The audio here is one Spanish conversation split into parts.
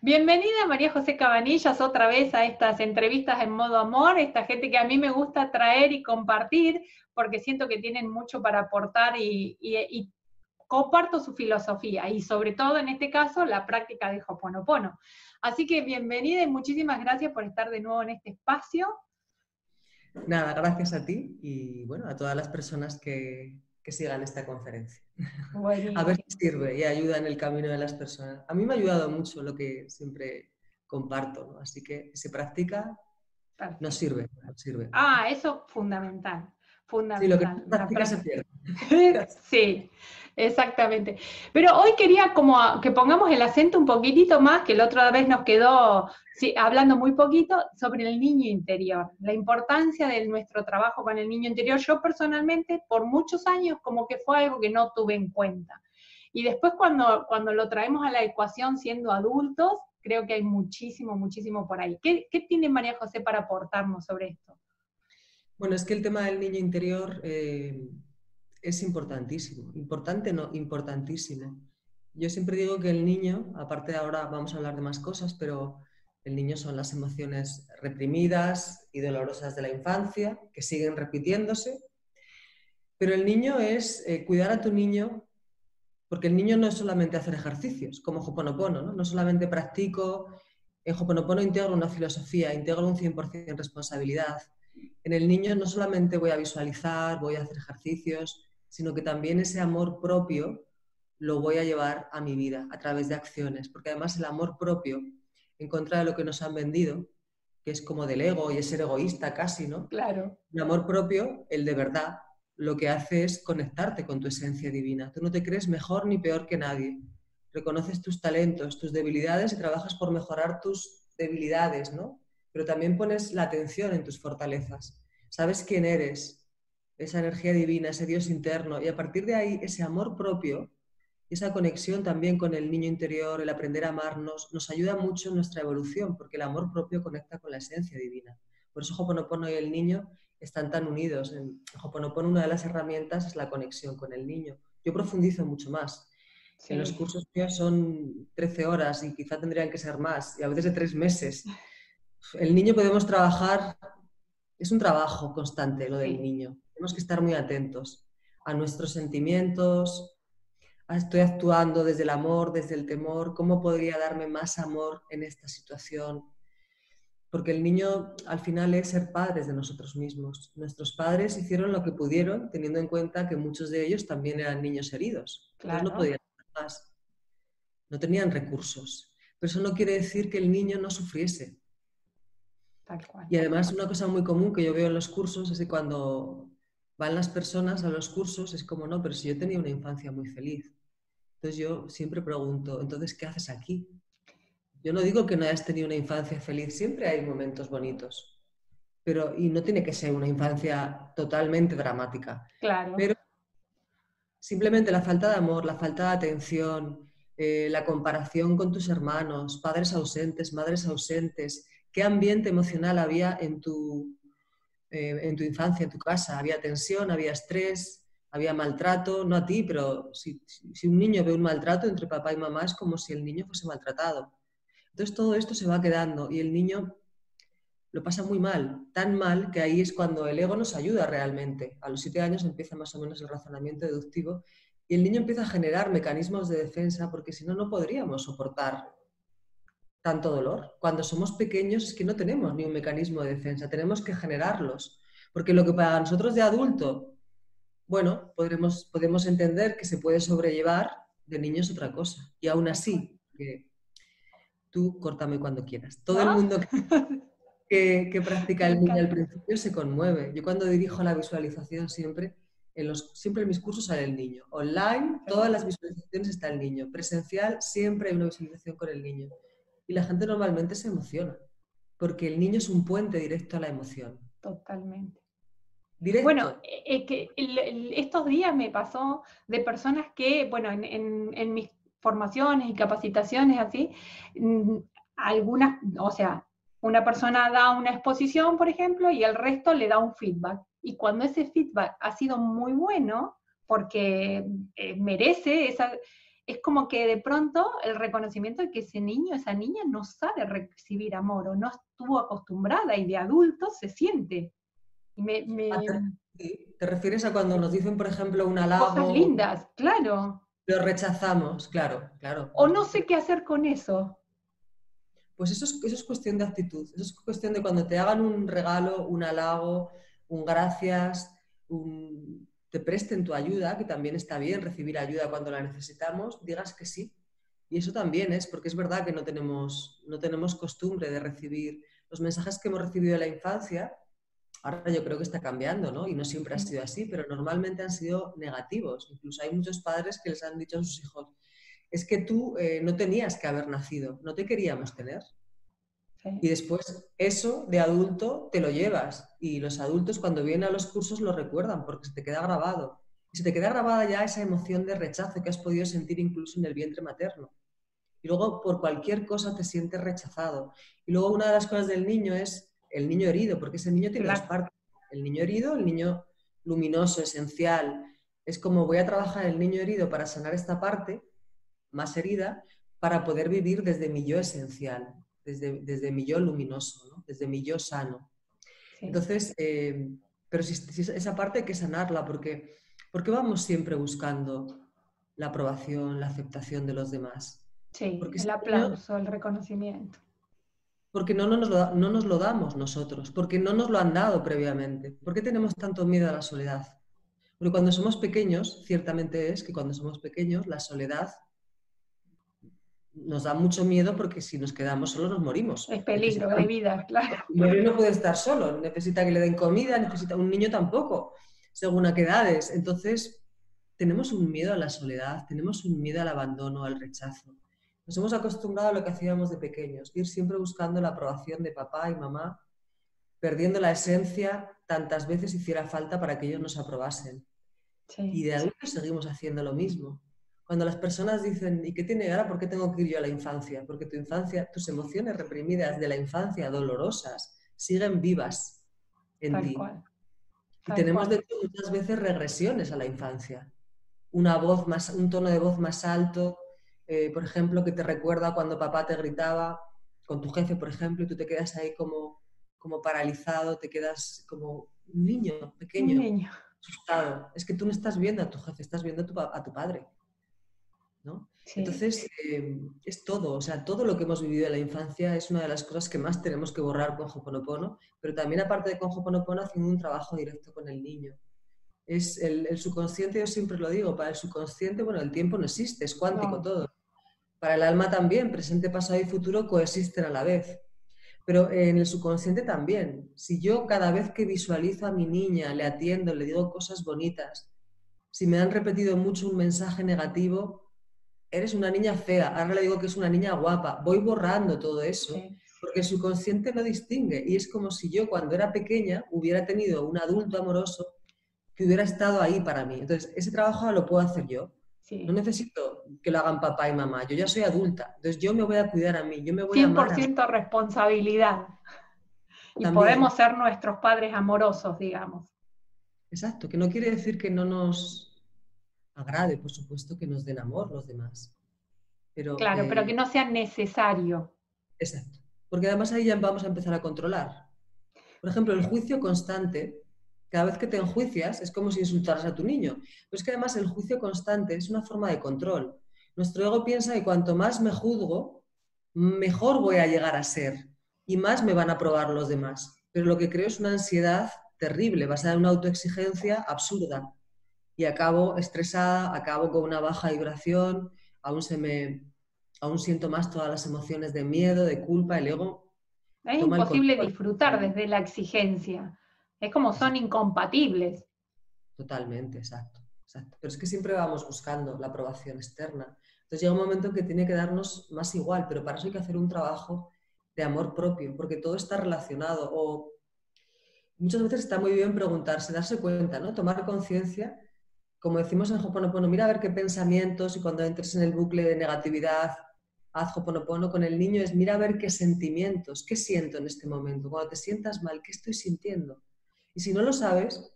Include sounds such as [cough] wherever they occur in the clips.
Bienvenida María José Cabanillas otra vez a estas entrevistas en modo amor, esta gente que a mí me gusta traer y compartir porque siento que tienen mucho para aportar y, comparto su filosofía y sobre todo en este caso la práctica de Hoponopono. Así que bienvenida y muchísimas gracias por estar de nuevo en este espacio. Nada, gracias a ti y bueno, a todas las personas que, que sigan esta conferencia. [laughs] A ver si sirve y ayuda en el camino de las personas. A mí me ha ayudado mucho lo que siempre comparto, así que si se practica, nos sirve, sirve. Ah, eso fundamental. Fundamental. Sí, lo que practica se pierde. [laughs] sí, exactamente. Pero hoy quería como que pongamos el acento un poquitito más, que la otra vez nos quedó hablando muy poquito, sobre el niño interior, la importancia de nuestro trabajo con el niño interior. Yo personalmente, por muchos años, como que fue algo que no tuve en cuenta. Y después cuando, cuando lo traemos a la ecuación siendo adultos, creo que hay muchísimo, muchísimo por ahí. ¿Qué, qué tiene María José para aportarnos sobre esto? Bueno, es que el tema del niño interior eh, es importantísimo. Importante, no, importantísimo. Yo siempre digo que el niño, aparte de ahora vamos a hablar de más cosas, pero el niño son las emociones reprimidas y dolorosas de la infancia, que siguen repitiéndose. Pero el niño es eh, cuidar a tu niño, porque el niño no es solamente hacer ejercicios, como Hoponopono, ¿no? No solamente practico, en Hoponopono integro una filosofía, integro un 100% responsabilidad. En el niño no solamente voy a visualizar, voy a hacer ejercicios, sino que también ese amor propio lo voy a llevar a mi vida a través de acciones, porque además el amor propio, en contra de lo que nos han vendido, que es como del ego y es ser egoísta casi, ¿no? Claro. El amor propio, el de verdad, lo que hace es conectarte con tu esencia divina. Tú no te crees mejor ni peor que nadie. Reconoces tus talentos, tus debilidades y trabajas por mejorar tus debilidades, ¿no? Pero también pones la atención en tus fortalezas. Sabes quién eres, esa energía divina, ese Dios interno, y a partir de ahí ese amor propio, esa conexión también con el niño interior, el aprender a amarnos, nos ayuda mucho en nuestra evolución, porque el amor propio conecta con la esencia divina. Por eso Hoponopono y el niño están tan unidos. En Hoponopono una de las herramientas es la conexión con el niño. Yo profundizo mucho más. En los cursos míos son 13 horas y quizá tendrían que ser más, y a veces de tres meses. [laughs] El niño podemos trabajar, es un trabajo constante lo del niño tenemos que estar muy atentos a nuestros sentimientos, estoy actuando desde el amor, desde el temor, cómo podría darme más amor en esta situación. Porque el niño al final es ser padres de nosotros mismos. Nuestros padres hicieron lo que pudieron, teniendo en cuenta que muchos de ellos también eran niños heridos. no podían hacer más. No tenían recursos. Pero eso no quiere decir que el niño no sufriese. Y además una cosa muy común que yo veo en los cursos es que cuando van las personas a los cursos, es como, no, pero si yo tenía una infancia muy feliz. Entonces yo siempre pregunto, entonces, ¿qué haces aquí? Yo no digo que no hayas tenido una infancia feliz, siempre hay momentos bonitos, pero y no tiene que ser una infancia totalmente dramática. Claro. Pero simplemente la falta de amor, la falta de atención, eh, la comparación con tus hermanos, padres ausentes, madres ausentes, qué ambiente emocional había en tu, eh, en tu infancia, en tu casa. Había tensión, había estrés, había maltrato, no a ti, pero si, un niño ve un maltrato entre papá y mamá es como si el niño fuese maltratado. Entonces todo esto se va quedando y el niño lo pasa muy mal, tan mal que ahí es cuando el ego nos ayuda realmente. A los siete años empieza más o menos el razonamiento deductivo y el niño empieza a generar mecanismos de defensa porque si no, no podríamos soportar tanto dolor. Cuando somos pequeños es que no tenemos ni un mecanismo de defensa, tenemos que generarlos. Porque lo que para nosotros de adulto, bueno, podremos, podemos entender que se puede sobrellevar, de niño es otra cosa. Y aún así, que tú córtame cuando quieras. Todo el mundo [laughs] que, que, practica el niño al principio se conmueve. Yo cuando dirijo la visualización siempre, en los, siempre en mis cursos sale el niño. Online, todas las visualizaciones está el niño. Presencial, siempre hay una visualización con el niño y la gente normalmente se emociona, porque el niño es un puente directo a la emoción. Totalmente. Bueno, es que estos días me pasó de personas que, bueno, en, mis formaciones y capacitaciones así, mm, algunas, o sea, una persona da una exposición, por ejemplo, y el resto le da un feedback. Y cuando ese feedback ha sido muy bueno, porque eh, merece esa, es como que de pronto el reconocimiento de que ese niño, esa niña no sabe recibir amor o no estuvo acostumbrada y de adulto se siente. Ah, ¿Te refieres a cuando nos dicen, por ejemplo, un halago? Cosas lindas, claro. Lo rechazamos, claro, claro. O no sé qué hacer con eso. Pues eso es, eso es cuestión de actitud, eso es cuestión de cuando te hagan un regalo, un halago, un gracias, te presten tu ayuda, que también está bien recibir ayuda cuando la necesitamos, digas que sí. Y eso también es, porque es verdad que no tenemos, no tenemos costumbre de recibir los mensajes que hemos recibido en la infancia. Ahora yo creo que está cambiando, ¿no? Y no siempre ha sido así, pero normalmente han sido negativos. Incluso hay muchos padres que les han dicho a sus hijos, es que tú eh, no tenías que haber nacido, no te queríamos tener. Y después eso de adulto te lo llevas y los adultos cuando vienen a los cursos lo recuerdan porque se te queda grabado. Y se te queda grabada ya esa emoción de rechazo que has podido sentir incluso en el vientre materno. Y luego por cualquier cosa te sientes rechazado. Y luego una de las cosas del niño es el niño herido, porque ese niño tiene las partes. El niño herido, el niño luminoso, esencial. Es como voy a trabajar el niño herido para sanar esta parte más herida para poder vivir desde mi yo esencial desde, desde mi yo luminoso, desde mi yo sano. Entonces, eh, pero si, esa parte hay que sanarla, porque qué vamos siempre buscando la aprobación, la aceptación de los demás. Sí, porque el aplauso, el reconocimiento. Porque no nos, lo, no nos lo damos nosotros, porque no nos lo han dado previamente. ¿Por qué tenemos tanto miedo a la soledad? Porque cuando somos pequeños, ciertamente es que cuando somos pequeños, la soledad nos da mucho miedo porque si nos quedamos solos nos morimos. Es peligro de vida, claro. Un no puede estar solo, necesita que le den comida, necesita un niño tampoco, según a qué edades. Entonces, tenemos un miedo a la soledad, tenemos un miedo al abandono, al rechazo. Nos hemos acostumbrado a lo que hacíamos de pequeños, ir siempre buscando la aprobación de papá y mamá, perdiendo la esencia tantas veces hiciera falta para que ellos nos aprobasen. Y de adultos seguimos haciendo lo mismo cuando las personas dicen, ¿y qué tiene ahora? ¿Por qué tengo que ir yo a la infancia? Porque tu infancia, tus emociones reprimidas de la infancia, dolorosas, siguen vivas en ti. y tenemos de hecho muchas veces regresiones a la infancia. Una voz más, un tono de voz más alto, eh, por ejemplo, que te recuerda cuando papá te gritaba con tu jefe, por ejemplo, y tú te quedas ahí como, como paralizado, te quedas como un niño pequeño, asustado. Es que tú no estás viendo a tu jefe, estás viendo a tu padre. Entonces, em, es todo, o sea, todo lo que hemos vivido en la infancia es una de las cosas que más tenemos que borrar con Hoponopono, pero también aparte de con Hoponopono haciendo un trabajo directo con el niño. Es el, subconsciente, yo siempre lo digo, para el subconsciente, bueno, el tiempo no existe, es cuántico todo. Para el alma también, presente, pasado y futuro coexisten a la vez. Pero en el subconsciente también. Si yo cada vez que visualizo a mi niña, le atiendo, le digo cosas bonitas, si me han repetido mucho un mensaje negativo, eres una niña fea, ahora le digo que es una niña guapa, voy borrando todo eso, porque su consciente no distingue. Y es como si yo cuando era pequeña hubiera tenido un adulto amoroso que hubiera estado ahí para mí. Entonces, ese trabajo lo puedo hacer yo. No necesito que lo hagan papá y mamá, yo ya soy adulta, entonces yo me voy a cuidar a mí, yo me voy 100% a responsabilidad. Y podemos ser nuestros padres amorosos, digamos. Exacto, que no quiere decir que no nos agrade, por supuesto, que nos den amor los demás. Pero, claro, pero que no sea necesario. Exacto. Porque además ahí ya vamos a empezar a controlar. Por ejemplo, el juicio constante, cada vez que te enjuicias, es como si insultaras a tu niño. Pero es que además el juicio constante es una forma de control. Nuestro ego piensa que cuanto más me juzgo, mejor voy a llegar a ser y más me van a probar los demás. Pero lo que creo es una ansiedad terrible, basada en una autoexigencia absurda y acabo estresada, acabo con una baja vibración, aún, se me, aún siento más todas las emociones de miedo, de culpa, el ego. Es imposible disfrutar desde la exigencia. Es como son incompatibles. Totalmente, exacto, exacto. Pero es que siempre vamos buscando la aprobación externa. Entonces llega un momento en que tiene que darnos más igual, pero para eso hay que hacer un trabajo de amor propio, porque todo está relacionado. O muchas veces está muy bien preguntarse, darse cuenta, ¿no? Tomar conciencia como decimos en Hoponopono, mira a ver qué pensamientos y cuando entres en el bucle de negatividad, haz Hoponopono con el niño, es mira a ver qué sentimientos, qué siento en este momento. Cuando te sientas mal, ¿qué estoy sintiendo? Y si no lo sabes,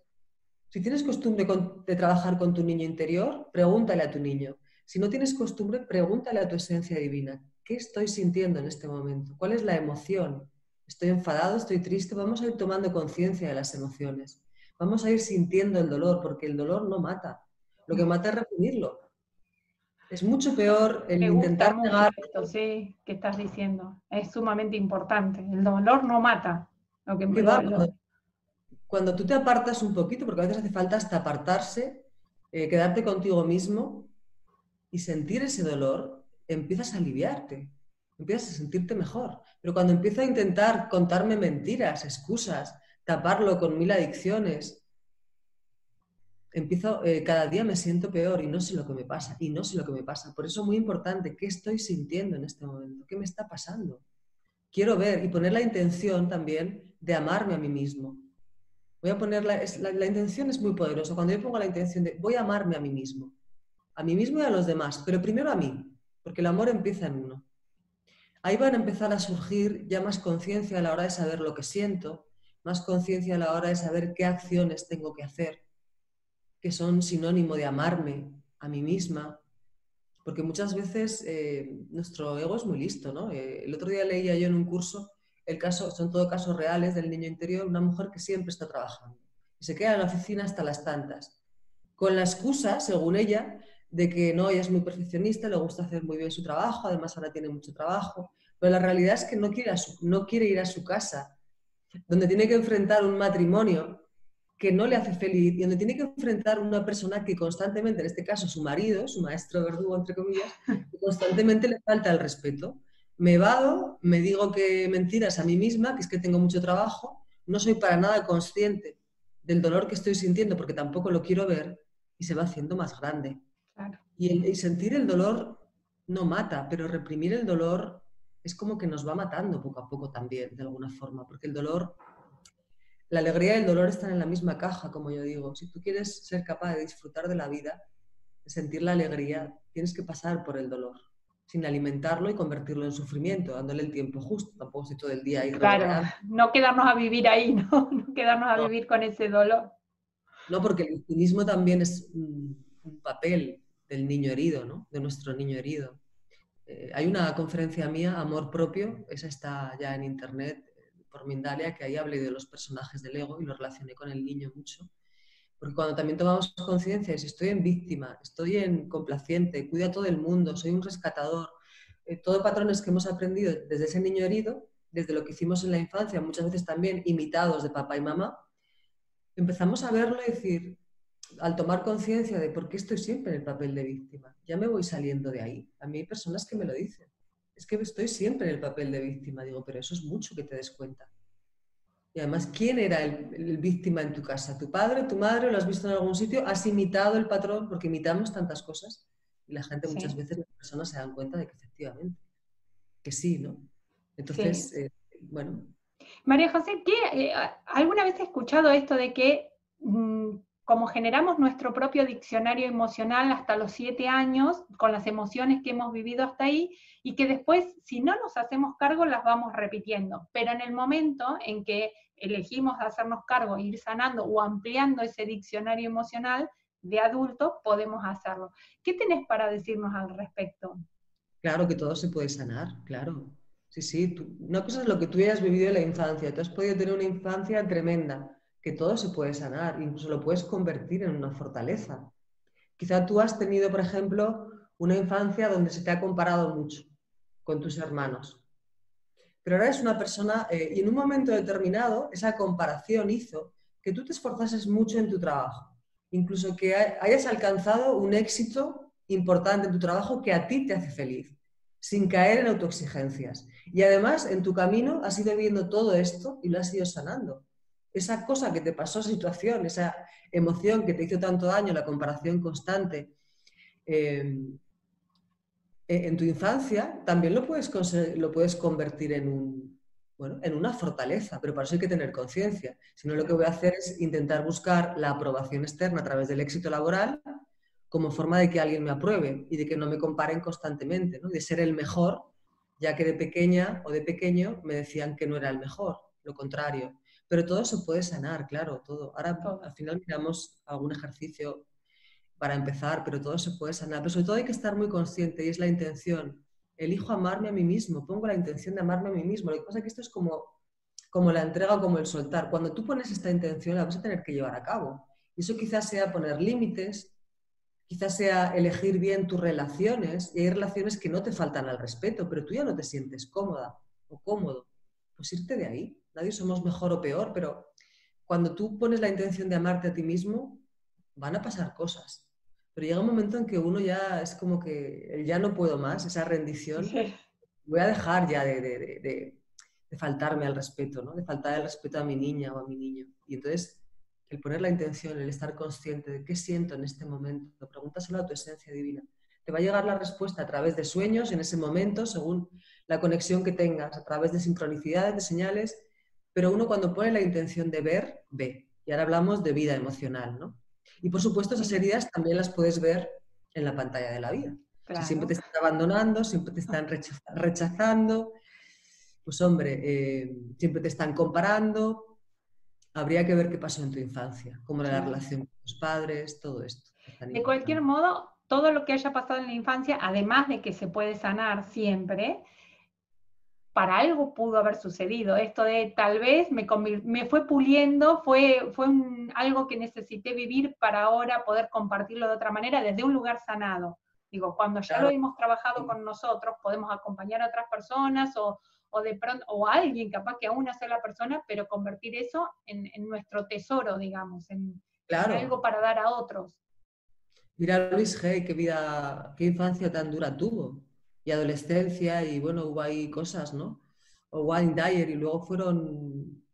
si tienes costumbre de trabajar con tu niño interior, pregúntale a tu niño. Si no tienes costumbre, pregúntale a tu esencia divina, ¿qué estoy sintiendo en este momento? ¿Cuál es la emoción? ¿Estoy enfadado? ¿Estoy triste? Vamos a ir tomando conciencia de las emociones. Vamos a ir sintiendo el dolor, porque el dolor no mata. Lo que mata es reprimirlo. Es mucho peor el intentar negar. Esto, sí, que estás diciendo. Es sumamente importante. El dolor no mata. Lo que cuando, tú te apartas un poquito, porque a veces hace falta hasta apartarse, eh, quedarte contigo mismo y sentir ese dolor, empiezas a aliviarte, empiezas a sentirte mejor. Pero cuando empiezo a intentar contarme mentiras, excusas, taparlo con mil adicciones, empiezo, eh, cada día me siento peor y no sé lo que me pasa, y no sé lo que me pasa. Por eso es muy importante, ¿qué estoy sintiendo en este momento? ¿Qué me está pasando? Quiero ver y poner la intención también de amarme a mí mismo. Voy a poner la, intención es muy poderosa. Cuando yo pongo la intención de voy a amarme a mí mismo, a mí mismo y a los demás, pero primero a mí, porque el amor empieza en uno. Ahí van a empezar a surgir ya más conciencia a la hora de saber lo que siento, más conciencia a la hora de saber qué acciones tengo que hacer, que son sinónimo de amarme a mí misma, porque muchas veces eh, nuestro ego es muy listo, ¿no? Eh, el otro día leía yo en un curso, el caso, son todo casos reales del niño interior, una mujer que siempre está trabajando y se queda en la oficina hasta las tantas, con la excusa, según ella, de que no, ella es muy perfeccionista, le gusta hacer muy bien su trabajo, además ahora tiene mucho trabajo, pero la realidad es que no quiere, no quiere ir a su casa, donde tiene que enfrentar un matrimonio que no le hace feliz y donde tiene que enfrentar una persona que constantemente, en este caso su marido, su maestro verdugo, entre comillas, constantemente le falta el respeto. Me vado, me digo que mentiras a mí misma, que es que tengo mucho trabajo, no soy para nada consciente del dolor que estoy sintiendo porque tampoco lo quiero ver y se va haciendo más grande. Y, sentir el dolor no mata, pero reprimir el dolor es como que nos va matando poco a poco también, de alguna forma, porque el dolor, la alegría y el dolor están en la misma caja, como yo digo. Si tú quieres ser capaz de disfrutar de la vida, de sentir la alegría, tienes que pasar por el dolor, sin alimentarlo y convertirlo en sufrimiento, dándole el tiempo justo, tampoco si todo el día ahí. Claro, no quedarnos a vivir ahí, ¿no? [laughs] No quedarnos a vivir con ese dolor. No, porque el victimismo también es un papel del niño herido, ¿no? de nuestro niño herido. Eh, hay una conferencia mía, Amor Propio, esa está ya en internet por Mindalia, que ahí hablé de los personajes del ego y lo relacioné con el niño mucho. Porque cuando también tomamos conciencia si estoy en víctima, estoy en complaciente, cuido a todo el mundo, soy un rescatador, eh, todo patrones que hemos aprendido desde ese niño herido, desde lo que hicimos en la infancia, muchas veces también imitados de papá y mamá, empezamos a verlo y decir, al tomar conciencia de por qué estoy siempre en el papel de víctima, ya me voy saliendo de ahí. A mí hay personas que me lo dicen. Es que estoy siempre en el papel de víctima. Digo, pero eso es mucho que te des cuenta. Y además, ¿quién era el, víctima en tu casa? ¿Tu padre, tu madre? ¿Lo has visto en algún sitio? ¿Has imitado el patrón? Porque imitamos tantas cosas y la gente muchas veces, las personas se dan cuenta de que efectivamente, que sí, ¿no? Entonces, eh, bueno. María José, ¿qué, eh, ¿alguna vez he escuchado esto de que mm, como generamos nuestro propio diccionario emocional hasta los siete años, con las emociones que hemos vivido hasta ahí, y que después, si no nos hacemos cargo, las vamos repitiendo. Pero en el momento en que elegimos hacernos cargo, ir sanando o ampliando ese diccionario emocional de adulto, podemos hacerlo. ¿Qué tenés para decirnos al respecto? Claro que todo se puede sanar, claro. Sí, sí, una cosa es lo que tú hayas vivido en la infancia. Tú has podido tener una infancia tremenda que todo se puede sanar, incluso lo puedes convertir en una fortaleza. Quizá tú has tenido, por ejemplo, una infancia donde se te ha comparado mucho con tus hermanos. Pero ahora eres una persona eh, y en un momento determinado esa comparación hizo que tú te esforzases mucho en tu trabajo, incluso que hayas alcanzado un éxito importante en tu trabajo que a ti te hace feliz, sin caer en autoexigencias. Y además en tu camino has ido viendo todo esto y lo has ido sanando esa cosa que te pasó, situación, esa emoción que te hizo tanto daño, la comparación constante em, e, en tu infancia, también lo puedes, lo puedes convertir en, un, en una fortaleza, pero para eso hay que tener conciencia. Si no, lo que voy a hacer es intentar buscar la aprobación externa a través del éxito laboral como forma de que alguien me apruebe y de que no me comparen constantemente, de ser el mejor, ya que de pequeña o de pequeño me decían que no era el mejor, lo contrario. Pero todo se puede sanar, claro, todo. Ahora al final miramos algún ejercicio para empezar, pero todo se puede sanar. Pero sobre todo hay que estar muy consciente y es la intención. Elijo amarme a mí mismo, pongo la intención de amarme a mí mismo. Lo que pasa es que esto es como, como la entrega o como el soltar. Cuando tú pones esta intención la vas a tener que llevar a cabo. Y eso quizás sea poner límites, quizás sea elegir bien tus relaciones. Y hay relaciones que no te faltan al respeto, pero tú ya no te sientes cómoda o cómodo. Pues irte de ahí. Nadie somos mejor o peor, pero cuando tú pones la intención de amarte a ti mismo, van a pasar cosas. Pero llega un momento en que uno ya es como que ya no puedo más, esa rendición. Voy a dejar ya de, faltarme al respeto, ¿no? de faltar el respeto a mi niña o a mi niño. Y entonces, el poner la intención, el estar consciente de qué siento en este momento, pregúntaselo a tu esencia divina. Te va a llegar la respuesta a través de sueños en ese momento, según la conexión que tengas, a través de sincronicidades, de señales, pero uno cuando pone la intención de ver, ve. Y ahora hablamos de vida emocional, ¿no? Y por supuesto esas heridas también las puedes ver en la pantalla de la vida. Si siempre te están abandonando, siempre te están rechazando, pues hombre, eh, siempre te están comparando. Habría que ver qué pasó en tu infancia, cómo era la relación con tus padres, todo esto. De cualquier modo, todo lo que haya pasado en la infancia, además de que se puede sanar siempre, para algo pudo haber sucedido. Esto de tal vez me, me fue puliendo, fue, fue algo que necesité vivir para ahora poder compartirlo de otra manera desde un lugar sanado. Digo, cuando ya lo hemos trabajado con nosotros, podemos acompañar a otras personas o, o de pronto, o a alguien capaz que aún sea la persona, pero convertir eso en, en nuestro tesoro, digamos, en, algo para dar a otros. Mira Luis G, qué vida, qué infancia tan dura tuvo y adolescencia y bueno, hubo ahí cosas, ¿no? O Wayne Dyer y luego fueron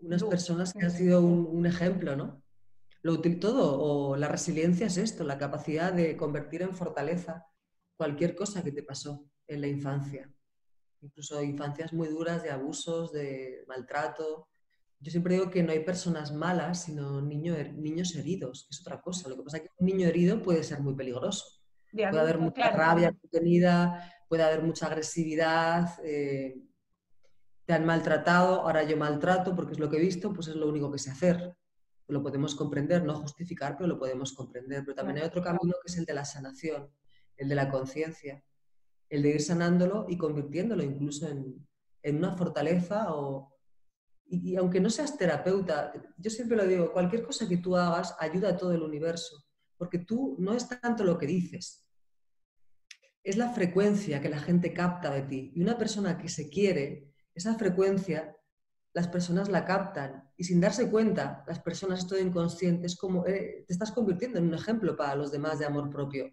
unas personas que han sido un, ejemplo, ¿no? Lo útil todo, o la resiliencia es esto, la capacidad de convertir en fortaleza cualquier cosa que te pasó en la infancia. Incluso infancias muy duras de abusos, de maltrato. Yo siempre digo que no hay personas malas, sino niños heridos, que es otra cosa. Lo que pasa es que un niño herido puede ser muy peligroso puede haber mucha rabia contenida, puede haber mucha agresividad, eh, te han maltratado, ahora yo maltrato porque es lo que he visto, pues es lo único que sé hacer. Lo podemos comprender, no justificar, pero lo podemos comprender. Pero también hay otro camino que es el de la sanación, el de la conciencia, el de ir sanándolo y convirtiéndolo incluso en, una fortaleza o, y, y, aunque no seas terapeuta, yo siempre lo digo, cualquier cosa que tú hagas ayuda a todo el universo, porque tú no es tanto lo que dices, es la frecuencia que la gente capta de ti. Y una persona que se quiere, esa frecuencia, las personas la captan. Y sin darse cuenta, las personas, esto inconsciente, es como eh, te estás convirtiendo en un ejemplo para los demás de amor propio.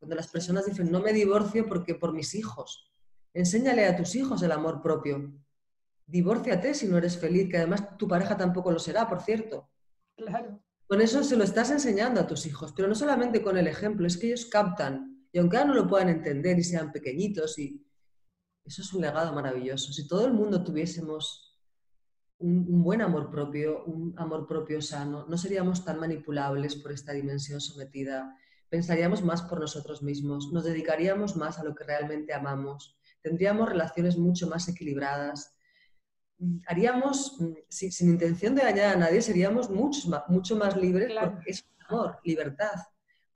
Cuando las personas dicen, no me divorcio porque por mis hijos. Enséñale a tus hijos el amor propio. Divórciate si no eres feliz, que además tu pareja tampoco lo será, por cierto. Claro. Con eso se lo estás enseñando a tus hijos, pero no solamente con el ejemplo, es que ellos captan y aunque ahora no lo puedan entender y sean pequeñitos, y eso es un legado maravilloso. Si todo el mundo tuviésemos un, buen amor propio, un amor propio sano, no seríamos tan manipulables por esta dimensión sometida. Pensaríamos más por nosotros mismos, nos dedicaríamos más a lo que realmente amamos, tendríamos relaciones mucho más equilibradas, haríamos, sin, intención de dañar a nadie, seríamos mucho más, mucho más libres porque es amor, libertad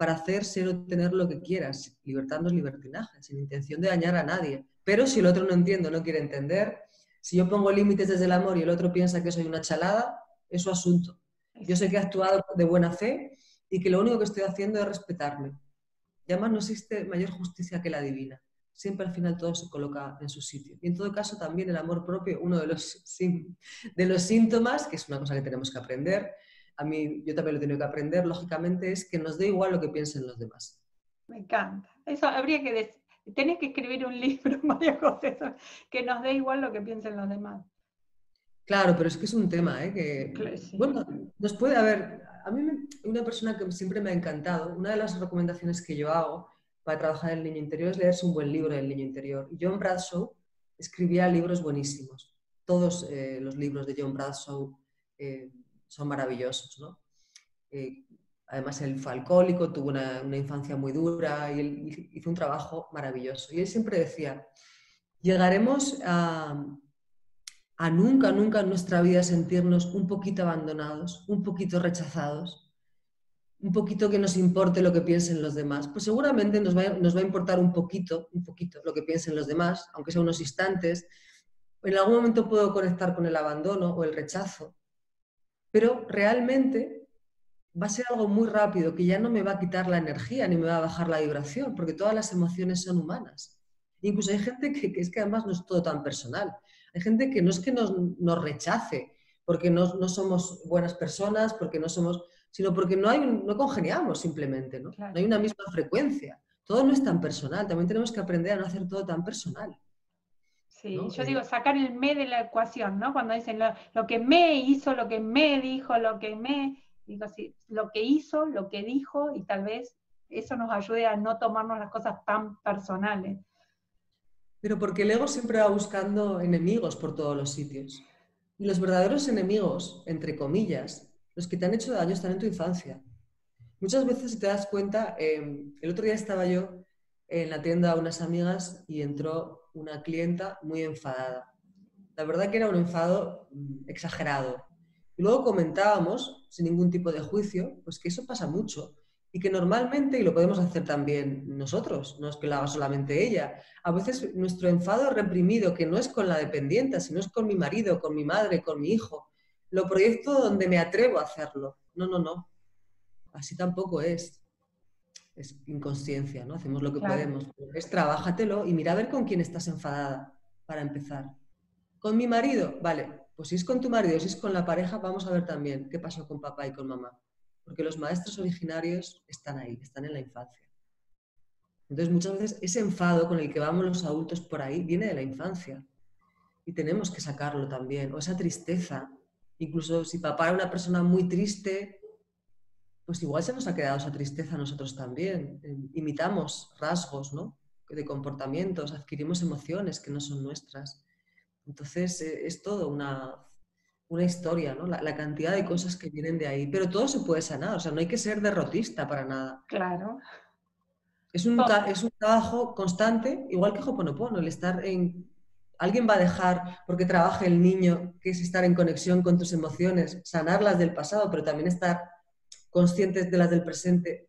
para hacer, ser o tener lo que quieras. Libertad no es libertinaje, sin intención de dañar a nadie. Pero si el otro no entiende, no quiere entender, si yo pongo límites desde el amor y el otro piensa que soy una chalada, es su asunto. Yo sé que he actuado de buena fe y que lo único que estoy haciendo es respetarme. Y además no existe mayor justicia que la divina. Siempre al final todo se coloca en su sitio. Y en todo caso también el amor propio, uno de los, de los síntomas, que es una cosa que tenemos que aprender, a mí yo también lo he tenido que aprender, lógicamente, es que nos dé igual lo que piensen los demás. Me encanta. Eso habría que decir. Tenés que escribir un [laughs] libro, María José, que nos dé igual lo que piensen los demás. Claro, pero es que es un tema, ¿eh? Que, Bueno, nos puede haber... A mí una persona que siempre me ha encantado, una de las recomendaciones que yo hago para trabajar en el niño interior es leerse un buen libro del niño interior. John Bradshaw escribía libros buenísimos. Todos eh, los libros de John Bradshaw eh, son maravillosos. ¿no? Eh, además, él fue alcohólico, tuvo una, infancia muy dura y él hizo un trabajo maravilloso. Y él siempre decía, llegaremos a, a nunca, nunca en nuestra vida sentirnos un poquito abandonados, un poquito rechazados. un poquito que nos importe lo que piensen los demás. Pues seguramente nos va, nos va a importar un poquito, un poquito lo que piensen los demás, aunque sea unos instantes. En algún momento puedo conectar con el abandono o el rechazo, pero realmente va a ser algo muy rápido que ya no me va a quitar la energía ni me va a bajar la vibración, porque todas las emociones son humanas. Incluso hay gente que, es que además no es todo tan personal. Hay gente que no es que nos, nos rechace porque no, no, somos buenas personas, porque no somos, sino porque no, hay, no congeniamos simplemente, ¿no? no hay una misma frecuencia. Todo no es tan personal, también tenemos que aprender a no hacer todo tan personal. Sí, yo digo, sacar el me de la ecuación, ¿no? Cuando dicen lo, que me hizo, lo que me dijo, lo que me, digo así, lo que hizo, lo que dijo, y tal vez eso nos ayude a no tomarnos las cosas tan personales. Pero porque el ego siempre va buscando enemigos por todos los sitios. Y los verdaderos enemigos, entre comillas, los que te han hecho daño están en tu infancia. Muchas veces, si te das cuenta, em, el otro día estaba yo en la tienda a unas amigas y entró una clienta muy enfadada. La verdad que era un enfado mm, exagerado. Y luego comentábamos, sin ningún tipo de juicio, pues que eso pasa mucho y que normalmente, y lo podemos hacer también nosotros, no es que lo haga solamente ella, a veces nuestro enfado reprimido, que no es con la dependiente, sino es con mi marido, con mi madre, con mi hijo, lo proyecto donde me atrevo a hacerlo. No, no, no. Así tampoco es. Es inconsciencia, ¿no? Hacemos lo que podemos. Es trabájatelo y mira a ver con quién estás enfadada, para empezar. ¿Con mi marido? Vale, pues si es con tu marido, si es con la pareja, vamos a ver también qué pasó con papá y con mamá porque los maestros originarios están ahí, están en la infancia. Entonces muchas veces ese enfado con el que vamos los adultos por ahí viene de la infancia y tenemos que sacarlo también, o esa tristeza. Incluso si papá era una persona muy triste, pues igual se nos ha quedado esa tristeza a nosotros también. Imitamos rasgos ¿no? de comportamientos, adquirimos emociones que no son nuestras. Entonces eh, es todo una una historia, ¿no? La, cantidad de cosas que vienen de ahí. Pero todo se puede sanar, o sea, no hay que ser derrotista para nada. Claro. Es un, es un trabajo constante, igual que Hoponopono, el estar en... Alguien va a dejar, porque trabaje el niño, que es estar en conexión con tus emociones, sanarlas del pasado, pero también estar conscientes de las del presente.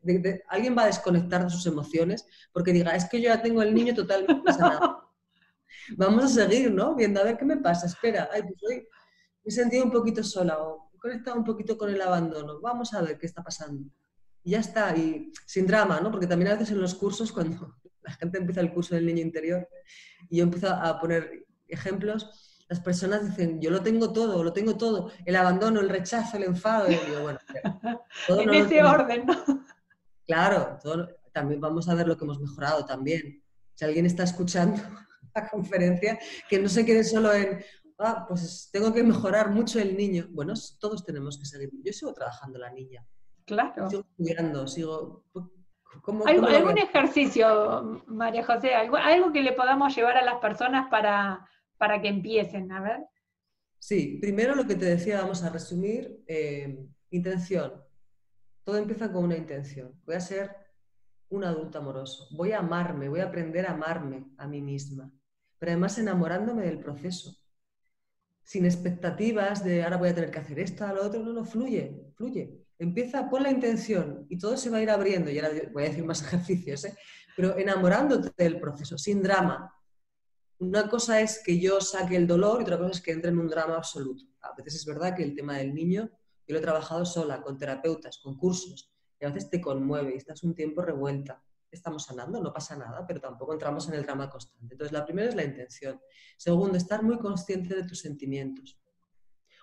alguien va a desconectar de sus emociones porque diga, es que yo ya tengo el niño totalmente sanado. [laughs] Vamos a seguir, ¿no? Viendo a ver qué me pasa. Espera, ay, pues hoy me he sentido un poquito sola o he conectado un poquito con el abandono. Vamos a ver qué está pasando. Y ya está, y sin drama, ¿no? Porque también a veces en los cursos, cuando [laughs] la gente empieza el curso del niño interior y yo empiezo a poner ejemplos, las personas dicen, yo lo tengo todo, lo tengo todo, el abandono, el rechazo, el enfado, y digo, bueno, [laughs] todo en ese orden, ¿no? Claro, también vamos a ver lo que hemos mejorado también. Si alguien está escuchando [laughs] la conferencia, que no se quede solo en, ah, pues tengo que mejorar mucho el niño. Bueno, todos tenemos que seguir. Yo sigo trabajando la niña. Claro. Sigo estudiando, sigo... Pues, ¿Algún ejercicio, María José? ¿Algo, algo que le podamos llevar a las personas para, para que empiecen? A ver. Sí, primero lo que te decía, vamos a resumir. Eh, intención. Todo empieza con una intención. Voy a ser un adulto amoroso. Voy a amarme, voy a aprender a amarme a mí misma. Pero además enamorándome del proceso sin expectativas de ahora voy a tener que hacer esto, lo otro, no, no, fluye, fluye. Empieza, pon la intención y todo se va a ir abriendo. Y ahora voy a decir más [laughs] ejercicios, ¿eh? pero enamorándote del proceso, sin drama. Una cosa es que yo saque el dolor y otra cosa es que entre en un drama absoluto. A veces es verdad que el tema del niño, yo lo he trabajado sola, con terapeutas, con cursos, y a veces te conmueve y estás un tiempo revuelta estamos sanando, no pasa nada, pero tampoco entramos en el drama constante. Entonces, la primera es la intención. Segundo, estar muy consciente de tus sentimientos.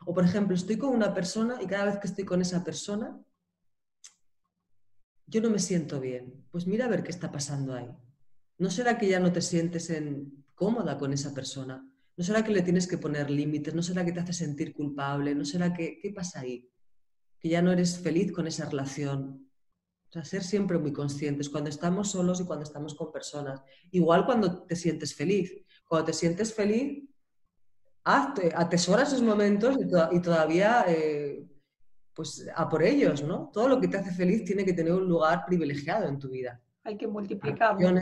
O, por ejemplo, estoy con una persona y cada vez que estoy con esa persona, yo no me siento bien. Pues mira a ver qué está pasando ahí. ¿No será que ya no te sientes en cómoda con esa persona? ¿No será que le tienes que poner límites? ¿No será que te hace sentir culpable? ¿No será que qué pasa ahí? Que ya no eres feliz con esa relación. O sea, ser siempre muy conscientes cuando estamos solos y cuando estamos con personas. Igual cuando te sientes feliz. Cuando te sientes feliz, atesora esos momentos y, todavía, eh, pues, a por ellos, ¿no? Todo lo que te hace feliz tiene que tener un lugar privilegiado en tu vida. Hay que multiplicarlo.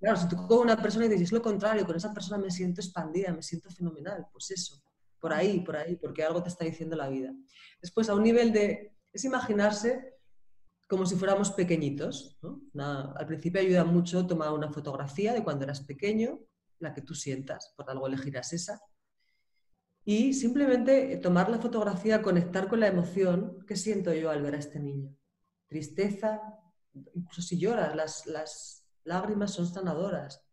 Claro, si tú con una persona y dices lo contrario, con esa persona me siento expandida, me siento fenomenal, pues eso, por ahí, por ahí, porque algo te está diciendo la vida. Después, a un nivel de, es imaginarse como si fuéramos pequeñitos. al principio ayuda mucho tomar una fotografía de cuando eras pequeño, la que tú sientas, por algo elegirás esa. Y simplemente tomar la fotografía, conectar con la emoción que siento yo al ver a este niño. Tristeza, incluso si lloras, las, las lágrimas son sanadoras.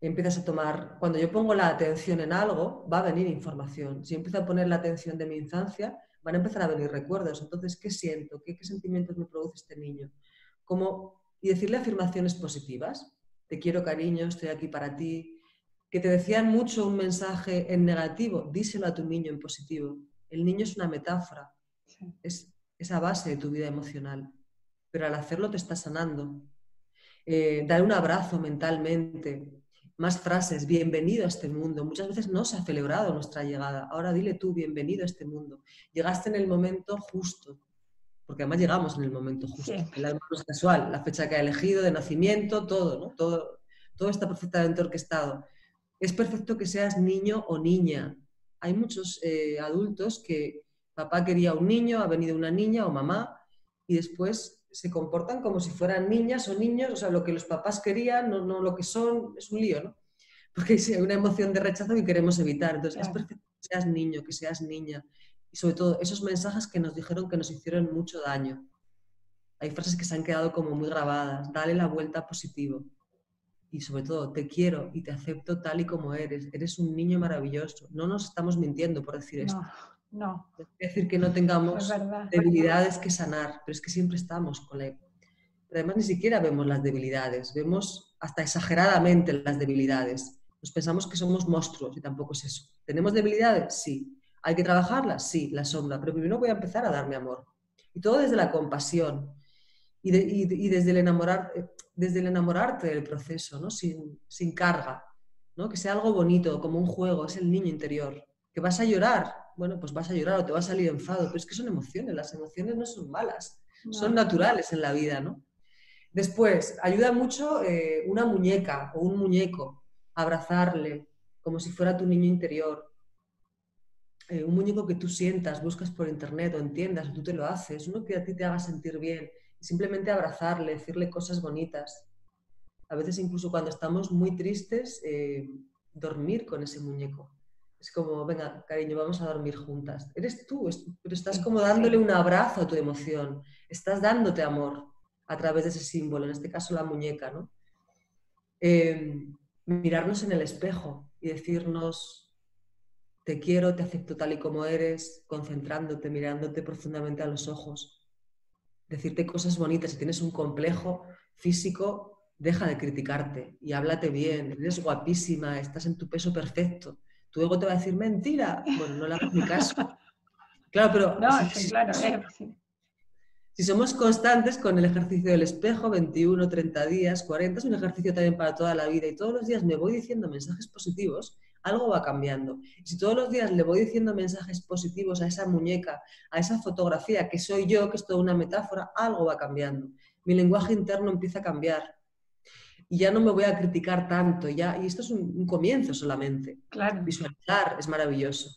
Empiezas a tomar, cuando yo pongo la atención en algo, va a venir información. Si empiezo a poner la atención de mi infancia, van a empezar a venir recuerdos. Entonces, ¿qué siento? ¿Qué, sentimientos me produce este niño? ¿Cómo? Y decirle afirmaciones positivas. Te quiero, cariño, estoy aquí para ti. Que te decían mucho un mensaje en negativo, díselo a tu niño en positivo. El niño es una metáfora, es esa base de tu vida emocional. Pero al hacerlo te está sanando. Eh, dar un abrazo mentalmente, más frases, bienvenido a este mundo. Muchas veces no se ha celebrado nuestra llegada. Ahora dile tú, bienvenido a este mundo. Llegaste en el momento justo, porque además llegamos en el momento justo. El alma no es casual, la fecha que ha elegido, de nacimiento, todo, ¿no? Todo, todo está perfectamente orquestado. Es perfecto que seas niño o niña. Hay muchos eh, adultos que papá quería un niño, ha venido una niña o mamá, y después se comportan como si fueran niñas o niños, o sea, lo que los papás querían, no, no lo que son, es un lío, ¿no? [laughs] Porque hay una emoción de rechazo que queremos evitar. Entonces, es perfecto que seas niño, que seas niña. Y sobre todo, esos mensajes que nos dijeron que nos hicieron mucho daño. Hay frases que se han quedado como muy grabadas. Dale la vuelta positivo. Y sobre todo, te quiero y te acepto tal y como eres. Eres un niño maravilloso. No nos estamos mintiendo por decir esto. No. Es decir, que no tengamos debilidades que sanar, pero es que siempre estamos con la... Pero además ni siquiera vemos las debilidades, vemos hasta exageradamente las debilidades. Nos pensamos que somos monstruos y tampoco es eso. ¿Tenemos debilidades? Sí. ¿Hay que trabajarlas? Sí, la sombra. Pero primero voy a empezar a darme amor. Y todo desde la compasión y, desde, el enamorar, desde el enamorarte del proceso, ¿no? sin, sin carga. ¿no? Que sea algo bonito, como un juego, es el niño interior. Que vas a llorar, bueno, pues vas a llorar o te va a salir enfado, pero es que son emociones, las emociones no son malas, son naturales en la vida, ¿no? Después, ayuda mucho eh, una muñeca o un muñeco, abrazarle como si fuera tu niño interior. Eh, un muñeco que tú sientas, buscas por internet o entiendas, o tú te lo haces, uno que a ti te haga sentir bien, simplemente abrazarle, decirle cosas bonitas. A veces incluso cuando estamos muy tristes, eh, dormir con ese muñeco es como, venga, cariño, vamos a dormir juntas. Eres tú, pero estás como dándole un abrazo a tu emoción, estás dándote amor a través de ese símbolo, en este caso la muñeca, ¿no? Em, mirarnos en el espejo y decirnos, te quiero, te acepto tal y como eres, concentrándote, mirándote profundamente a los ojos. Decirte cosas bonitas, si tienes un complejo físico, deja de criticarte y háblate bien, eres guapísima, estás en tu peso perfecto tu ego te va a decir mentira. Bueno, no le hagas ni caso. [laughs] Claro, pero no, si, claro, si somos constantes con el ejercicio del espejo, 21, 30 días, 40, es un ejercicio también para toda la vida y todos los días me voy diciendo mensajes positivos, algo va cambiando. Y si todos los días le voy diciendo mensajes positivos a esa muñeca, a esa fotografía que soy yo, que es toda una metáfora, algo va cambiando. Mi lenguaje interno empieza a cambiar y ya no me voy a criticar tanto. Ya, y esto es un, comienzo solamente. Claro. Visualizar es maravilloso.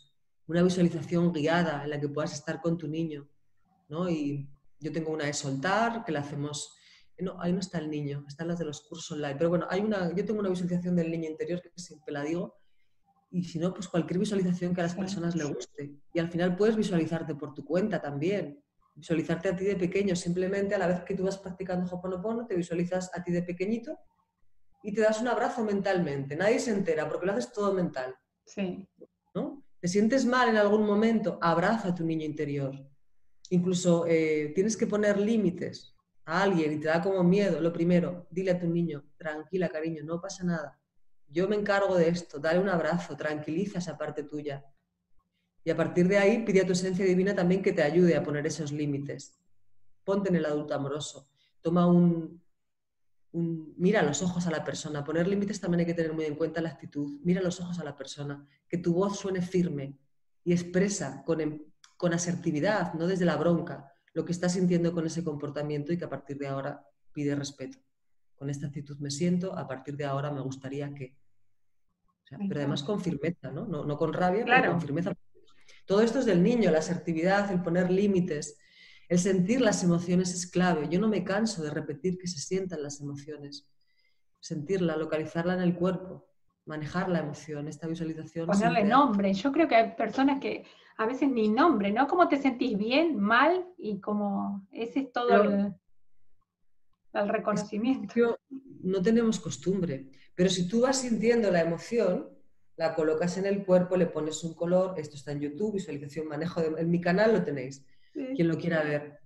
Una visualización guiada en la que puedas estar con tu niño. ¿no? Y yo tengo una de soltar, que la hacemos... No, ahí no está el niño, están las de los cursos online. Pero bueno, hay una, yo tengo una visualización del niño interior que siempre la digo. Y si no, pues cualquier visualización que a las personas le guste. Y al final puedes visualizarte por tu cuenta también visualizarte a ti de pequeño, simplemente a la vez que tú vas practicando Hoponopono, te visualizas a ti de pequeñito y te das un abrazo mentalmente. Nadie se entera porque lo haces todo mental. Sí. ¿no? ¿Te sientes mal en algún momento? Abraza a tu niño interior. Incluso eh, tienes que poner límites a alguien y te da como miedo. Lo primero, dile a tu niño, tranquila cariño, no pasa nada. Yo me encargo de esto, dale un abrazo, tranquiliza esa parte tuya. Y a partir de ahí pide a tu esencia divina también que te ayude a poner esos límites. Ponte en el adulto amoroso. Toma un, mira los ojos a la persona. Poner límites también hay que tener muy en cuenta la actitud. Mira los ojos a la persona. Que tu voz suene firme y expresa con, em, con asertividad, no desde la bronca, lo que estás sintiendo con ese comportamiento y que a partir de ahora pide respeto. Con esta actitud me siento, a partir de ahora me gustaría que... pero además con firmeza, ¿no? No, con rabia, pero con firmeza. Todo esto es del niño, la asertividad, el poner límites, El sentir las emociones es clave. Yo no me canso de repetir que se sientan las emociones. Sentirla, localizarla en el cuerpo, manejar la emoción, esta visualización. Ponerle nombre. Yo creo que hay personas que a veces ni nombre, ¿no? ¿Cómo te sentís bien, mal? Y como ese es todo el, reconocimiento. no tenemos costumbre, pero si tú vas sintiendo la emoción, la colocas en el cuerpo, le pones un color, esto está en YouTube, visualización, manejo, de, en mi canal lo tenéis quien lo quiera ver.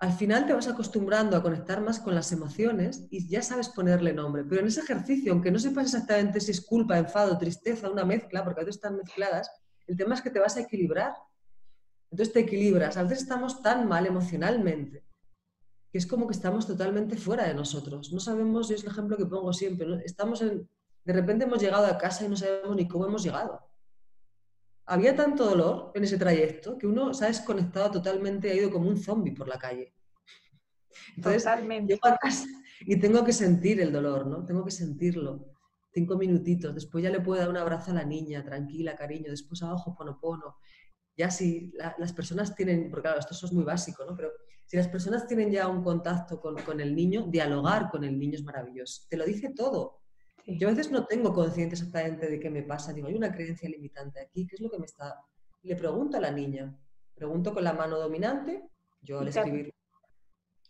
Al final te vas acostumbrando a conectar más con las emociones y ya sabes ponerle nombre. Pero en ese ejercicio, aunque no sepas exactamente si es culpa, enfado, tristeza, una mezcla, porque a veces están mezcladas, el tema es que te vas a equilibrar. Entonces te equilibras. A veces estamos tan mal emocionalmente que es como que estamos totalmente fuera de nosotros. No sabemos, y es el ejemplo que pongo siempre, estamos en, de repente hemos llegado a casa y no sabemos ni cómo hemos llegado había tanto dolor en ese trayecto que uno se ha desconectado totalmente, ha ido como un zombie por la calle. Entonces, Totalmente. llego a casa y tengo que sentir el dolor, ¿no? Tengo que sentirlo. Cinco minutitos, después ya le puedo dar un abrazo a la niña, tranquila, cariño, después a ojo, pono, Ya si las personas tienen, porque claro, esto es muy básico, ¿no? Pero si las personas tienen ya un contacto con, con el niño, dialogar con el niño es maravilloso. Te lo dice todo. Yo a veces no tengo conciencia exactamente de qué me pasa. Digo, hay una creencia limitante aquí, ¿qué es lo que me está...? Le pregunto a la niña, pregunto con la mano dominante, yo al escribir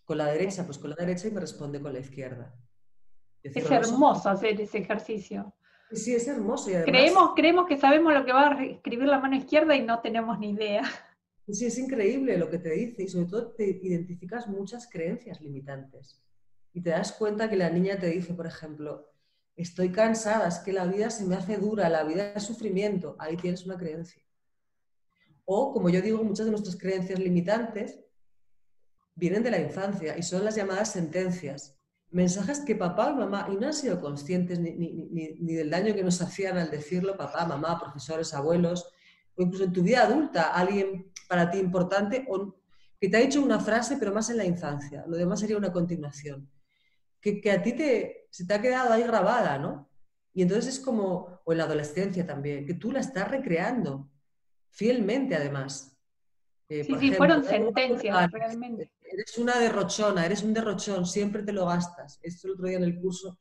con la derecha, pues con la derecha y me responde con la izquierda. Es hermoso hacer ese ejercicio. Sí, es hermoso. Y además, creemos, creemos que sabemos lo que va a escribir la mano izquierda y no tenemos ni idea. Sí, es increíble lo que te dice y sobre todo te identificas muchas creencias limitantes. Y te das cuenta que la niña te dice, por ejemplo, estoy cansada, es que la vida se me hace dura, la vida es sufrimiento, ahí tienes una creencia. O, como yo digo, muchas de nuestras creencias limitantes vienen de la infancia y son las llamadas sentencias. Mensajes que papá y mamá, y no han sido conscientes ni, ni, del daño que nos hacían al decirlo, papá, mamá, profesores, abuelos, o incluso en tu vida adulta, alguien para ti importante, o que te ha dicho una frase, pero más en la infancia. Lo demás sería una continuación que, a ti te, se te ha quedado ahí grabada, ¿no? Y entonces es como, o en la adolescencia también, que tú la estás recreando, fielmente además. Eh, sí, sí, fueron sentencias, realmente. Eres una derrochona, eres un derrochón, siempre te lo gastas. Esto el otro día en el curso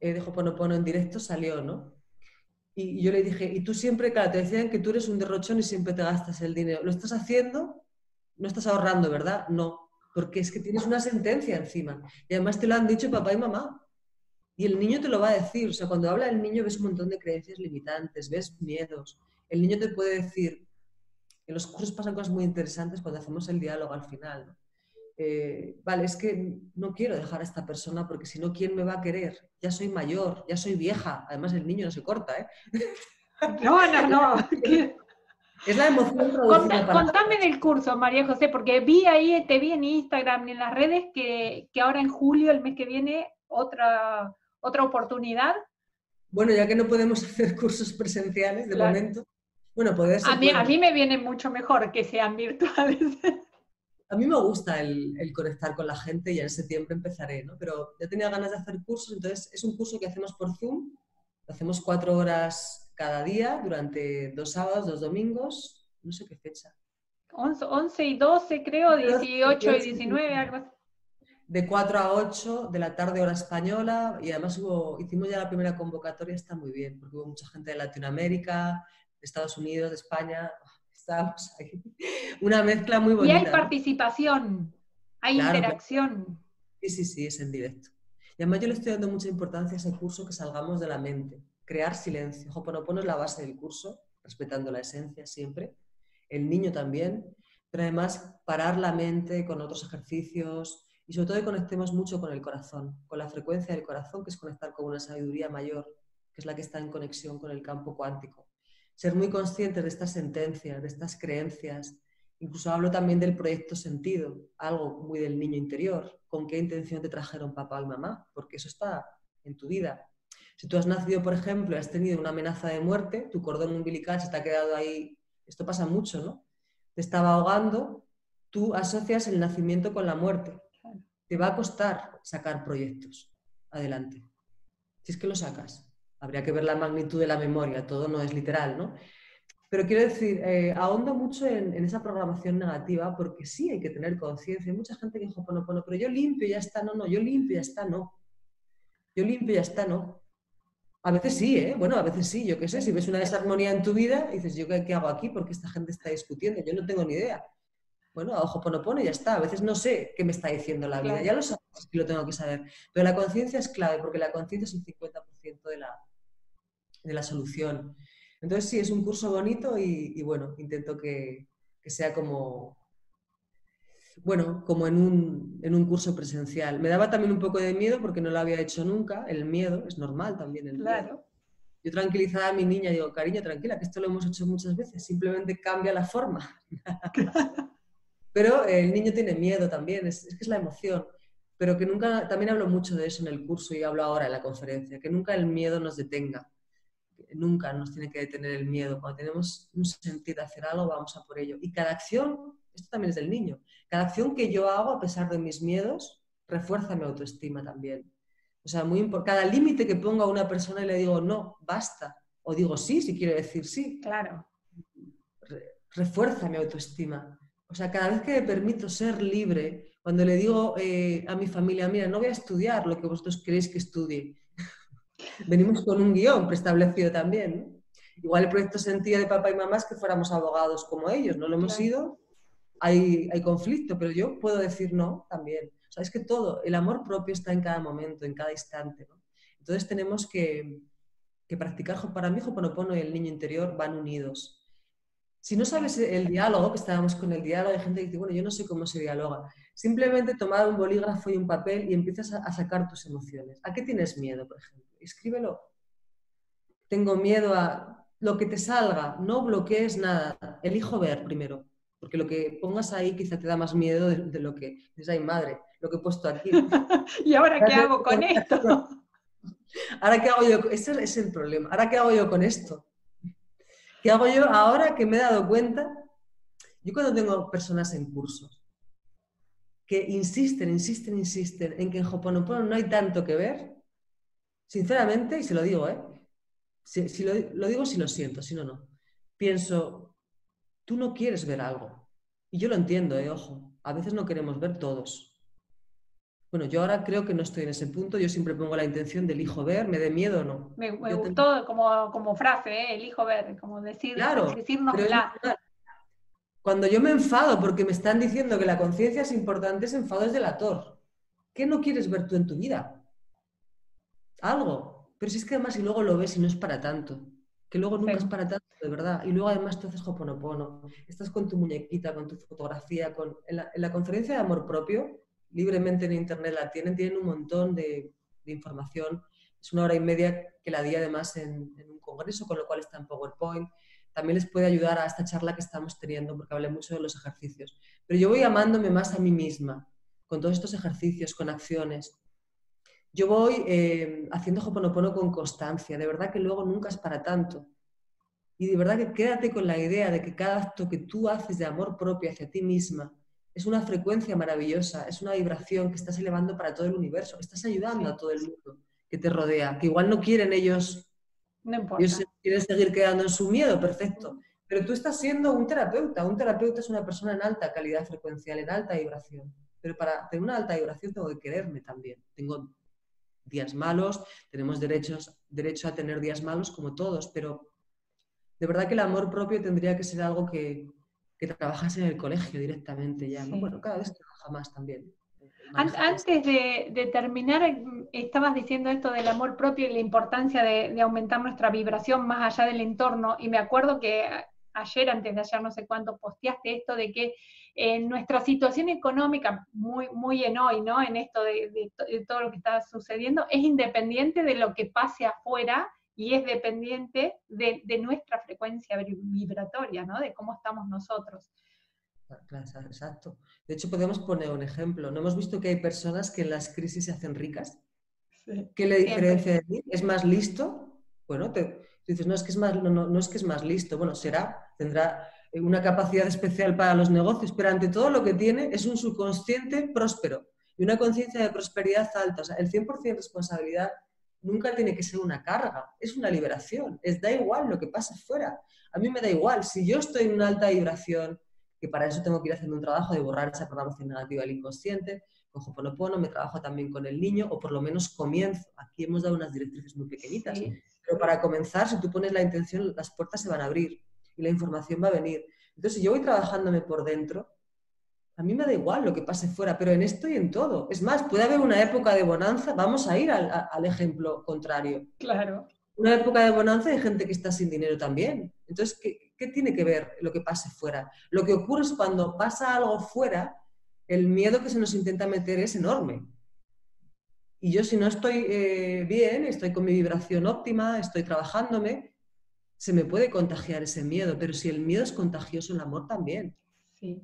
eh, de Hoponopono en directo salió, ¿no? Y, y yo le dije, y tú siempre, claro, te decían que tú eres un derrochón y siempre te gastas el dinero. ¿Lo estás haciendo? No estás ahorrando, ¿verdad? No porque es que tienes una sentencia encima. Y además te lo han dicho papá y mamá. Y el niño te lo va a decir. O sea, cuando habla el niño ves un montón de creencias limitantes, ves miedos. El niño te puede decir, en los cursos pasan cosas muy interesantes cuando hacemos el diálogo al final. Eh, vale, es que no quiero dejar a esta persona porque si no, ¿quién me va a querer? Ya soy mayor, ya soy vieja. Además, el niño no se corta, ¿eh? No, no, no. [laughs] [laughs] Es la emoción Contame del curso, María José, porque vi ahí, te vi en Instagram y en las redes que, ahora en julio, el mes que viene, otra, otra oportunidad. Bueno, ya que no podemos [laughs] hacer cursos presenciales de momento, bueno, puede ser. A mí, a mí me viene mucho mejor que sean virtuales. [laughs] A mí me gusta el, el, conectar con la gente y en septiembre empezaré, ¿no? Pero ya tenía ganas de hacer cursos, entonces es un curso que hacemos por Zoom, hacemos cuatro horas cada día durante dos sábados, dos domingos, no sé qué fecha. 11, y 12 creo, 18 y 19, algo así. De 4 a 8 de la tarde hora española y además hubo, hicimos ya la primera convocatoria, está muy bien, porque hubo mucha gente de Latinoamérica, de Estados Unidos, de España, estábamos ahí. [laughs] Una mezcla muy bonita. Y hay participación, hay interacción. Sí, sí, sí, es en directo. Y además yo le estoy dando mucha importancia a ese curso que salgamos de la mente crear silencio. Hoponopono es la base del curso, respetando la esencia siempre. El niño también, pero además parar la mente con otros ejercicios y sobre todo conectemos mucho con el corazón, con la frecuencia del corazón, que es conectar con una sabiduría mayor, que es la que está en conexión con el campo cuántico. Ser muy conscientes de estas sentencias, de estas creencias. Incluso hablo también del proyecto sentido, algo muy del niño interior. ¿Con qué intención te trajeron papá y mamá? Porque eso está en tu vida. Si tú has nacido, por ejemplo, y has tenido una amenaza de muerte, tu cordón umbilical se te ha quedado ahí, esto pasa mucho, ¿no? Te estaba ahogando, tú asocias el nacimiento con la muerte. Te va a costar sacar proyectos adelante. Si es que lo sacas. Habría que ver la magnitud de la memoria, todo no es literal, ¿no? Pero quiero decir, eh, ahondo mucho en, esa programación negativa porque sí hay que tener conciencia. Hay mucha gente que dice, bueno, bueno, pero yo limpio ya está, no, no, yo limpio ya está, no. Yo limpio ya está, no. A veces sí, ¿eh? Bueno, a veces sí, yo qué sé, si ves una desarmonía en tu vida, dices, ¿yo qué, hago aquí? Porque esta gente está discutiendo, yo no tengo ni idea. Bueno, a ojo ponopono y ya está. A veces no sé qué me está diciendo la vida, ya lo sabes que lo tengo que saber. Pero la conciencia es clave, porque la conciencia es un 50% de la, de la solución. Entonces sí, es un curso bonito y, bueno, intento que, que sea como, bueno, como en un, en un, curso presencial. Me daba también un poco de miedo porque no lo había hecho nunca. El miedo es normal también. El claro. Yo tranquilizaba a mi niña, digo, cariño, tranquila, que esto lo hemos hecho muchas veces, simplemente cambia la forma. [laughs] Pero el niño tiene miedo también, es, es, que es la emoción. Pero que nunca, también hablo mucho de eso en el curso y hablo ahora en la conferencia, que nunca el miedo nos detenga. Nunca nos tiene que detener el miedo. Cuando tenemos un sentido de hacer algo, vamos a por ello. Y cada acción esto también es del niño. Cada acción que yo hago, a pesar de mis miedos, refuerza mi autoestima también. O sea, muy cada límite que pongo a una persona y le digo no, basta, o digo sí, si quiere decir sí. Claro. refuerza mi autoestima. O sea, cada vez que me permito ser libre, cuando le digo eh, a mi familia, mira, no voy a estudiar lo que vosotros queréis que estudie. [laughs] Venimos con un guion preestablecido también. Igual el proyecto sentía de papá y mamá es que fuéramos abogados como ellos, no lo hemos sido, hay, conflicto, pero yo puedo decir no también. O sea, es que todo, el amor propio está en cada momento, en cada instante. Entonces tenemos que, que practicar, para mí Hoponopono y el niño interior van unidos. Si no sabes el diálogo, que estábamos con el diálogo, hay gente que dice, bueno, yo no sé cómo se dialoga. Simplemente tomar un bolígrafo y un papel y empiezas a, sacar tus emociones. ¿A qué tienes miedo, por ejemplo? Escríbelo. Tengo miedo a lo que te salga, no bloquees nada. Elijo ver primero porque lo que pongas ahí quizá te da más miedo de, lo que dices, ay madre, lo que he puesto aquí. [laughs] ¿Y ahora qué hago con esto? [laughs] ¿Ahora qué hago yo? Ese es el problema. ¿Ahora qué hago yo con esto? ¿Qué hago yo ahora que me he dado cuenta? Yo cuando tengo personas en cursos que insisten, insisten, insisten en que en Hoponopono no hay tanto que ver, sinceramente, y se lo digo, ¿eh? Si, lo, lo digo si lo siento, si no, no. Pienso, tú no quieres ver algo. Y yo lo entiendo, eh, ojo, a veces no queremos ver todos. Bueno, yo ahora creo que no estoy en ese punto, yo siempre pongo la intención del elijo ver, me dé miedo o no. Me, gustó como, como, frase, ¿eh? elijo ver, como decir, claro, decirnos Cuando yo me enfado porque me están diciendo que la conciencia es importante, ese enfado es delator. ¿Qué no quieres ver tú en tu vida? Algo. Pero si es que además y luego lo ves y no es para tanto que luego nunca es para tanto, de verdad. Y luego además tú haces hoponopono, estás con tu muñequita, con tu fotografía, con... En la, conferencia de amor propio, libremente en internet la tienen, tienen un montón de, información. Es una hora y media que la di además en, un congreso, con lo cual está en PowerPoint. También les puede ayudar a esta charla que estamos teniendo, porque hablé mucho de los ejercicios. Pero yo voy amándome más a mí misma, con todos estos ejercicios, con acciones. Yo voy eh, haciendo Hoponopono con constancia, de verdad que luego nunca es para tanto. Y de verdad que quédate con la idea de que cada acto que tú haces de amor propio hacia ti misma es una frecuencia maravillosa, es una vibración que estás elevando para todo el universo, estás ayudando a todo el mundo que te rodea, que igual no quieren ellos, no importa. ellos quieren seguir quedando en su miedo, perfecto. Pero tú estás siendo un terapeuta, un terapeuta es una persona en alta calidad frecuencial, en alta vibración. Pero para tener una alta vibración tengo que quererme también. Tengo días malos, tenemos derechos, derecho a tener días malos como todos, pero de verdad que el amor propio tendría que ser algo que, que trabajas en el colegio directamente ya. Bueno, cada vez trabaja más también. Antes de, terminar, estabas diciendo esto del amor propio y la importancia de, aumentar nuestra vibración más allá del entorno, y me acuerdo que ayer, antes de ayer, no sé cuánto, posteaste esto de que en nuestra situación económica, muy, muy en hoy, ¿no? En esto de, todo lo que está sucediendo, es independiente de lo que pase afuera y es dependiente de, nuestra frecuencia vibratoria, ¿no? De cómo estamos nosotros. Exacto. De hecho, podemos poner un ejemplo. ¿No hemos visto que hay personas que en las crisis se hacen ricas? ¿Qué le diferencia de mí? ¿Es más listo? Bueno, te, dices, no es, que es más, no, no es que es más listo. Bueno, será, tendrá una capacidad especial para los negocios, pero ante todo lo que tiene es un subconsciente próspero y una conciencia de prosperidad alta. O sea, el 100% responsabilidad nunca tiene que ser una carga, es una liberación, es da igual lo que pase fuera. A mí me da igual, si yo estoy en una alta vibración, que para eso tengo que ir haciendo un trabajo de borrar esa programación negativa del inconsciente, con Hoponopono, me trabajo también con el niño, o por lo menos comienzo. Aquí hemos dado unas directrices muy pequeñitas, pero para comenzar, si tú pones la intención, las puertas se van a abrir y la información va a venir. Entonces, si yo voy trabajándome por dentro, a mí me da igual lo que pase fuera, pero en esto y en todo. Es más, puede haber una época de bonanza, vamos a ir al, ejemplo contrario. Claro. Una época de bonanza hay gente que está sin dinero también. Entonces, ¿qué, ¿qué, tiene que ver lo que pase fuera? Lo que ocurre es cuando pasa algo fuera, el miedo que se nos intenta meter es enorme. Y yo si no estoy eh, bien, estoy con mi vibración óptima, estoy trabajándome, se me puede contagiar ese miedo, pero si el miedo es contagioso, el amor también. Sí.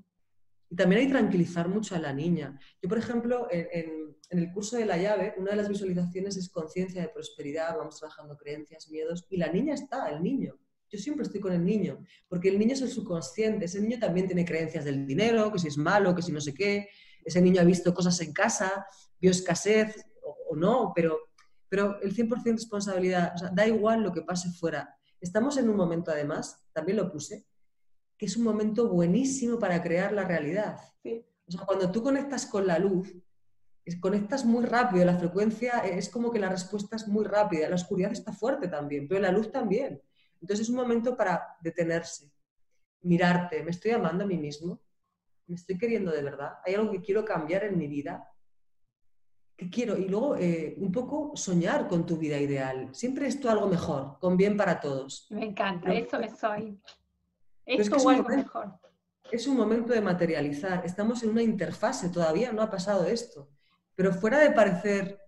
Y también hay que tranquilizar mucho a la niña. Yo, por ejemplo, en, el curso de la llave, una de las visualizaciones es conciencia de prosperidad, vamos trabajando creencias, miedos, y la niña está, el niño. Yo siempre estoy con el niño, porque el niño es el subconsciente, ese niño también tiene creencias del dinero, que si es malo, que si no sé qué, ese niño ha visto cosas en casa, vio escasez o, no, pero, pero el 100% responsabilidad, o sea, da igual lo que pase fuera. Estamos en un momento, además, también lo puse, que es un momento buenísimo para crear la realidad. O sea, cuando tú conectas con la luz, conectas muy rápido, la frecuencia es como que la respuesta es muy rápida, la oscuridad está fuerte también, pero la luz también. Entonces es un momento para detenerse, mirarte, me estoy amando a mí mismo, me estoy queriendo de verdad, hay algo que quiero cambiar en mi vida, ¿qué quiero? Y luego eh, un poco soñar con tu vida ideal, siempre esto algo mejor, con bien para todos. Me encanta, eso soy. Esto es, un mejor. es un momento de materializar. Estamos en una interfase, todavía no ha pasado esto. Pero fuera de parecer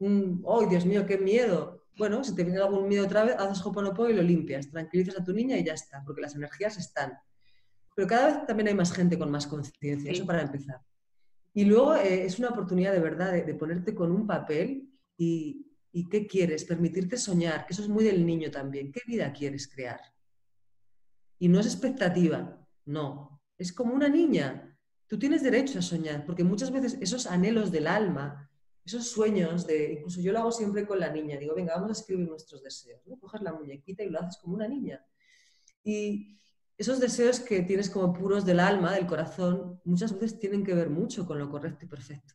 un, ¡ay, Dios mío, qué miedo! Bueno, si te viene algún miedo otra vez, haces hoponopono y lo limpias, tranquilizas a tu niña y ya está, porque las energías están. Pero cada vez también hay más gente con más conciencia, eso para empezar. Y luego eh, es una oportunidad de verdad de, ponerte con un papel y, qué quieres, permitirte soñar, que eso es muy del niño también. ¿Qué vida quieres crear? Y no es expectativa, no. Es como una niña. Tú tienes derecho a soñar, porque muchas veces esos anhelos del alma, esos sueños de, incluso yo lo hago siempre con la niña, digo, venga, vamos a escribir nuestros deseos, ¿no? Coges la muñequita y lo haces como una niña. Y esos deseos que tienes como puros del alma, del corazón, muchas veces tienen que ver mucho con lo correcto y perfecto.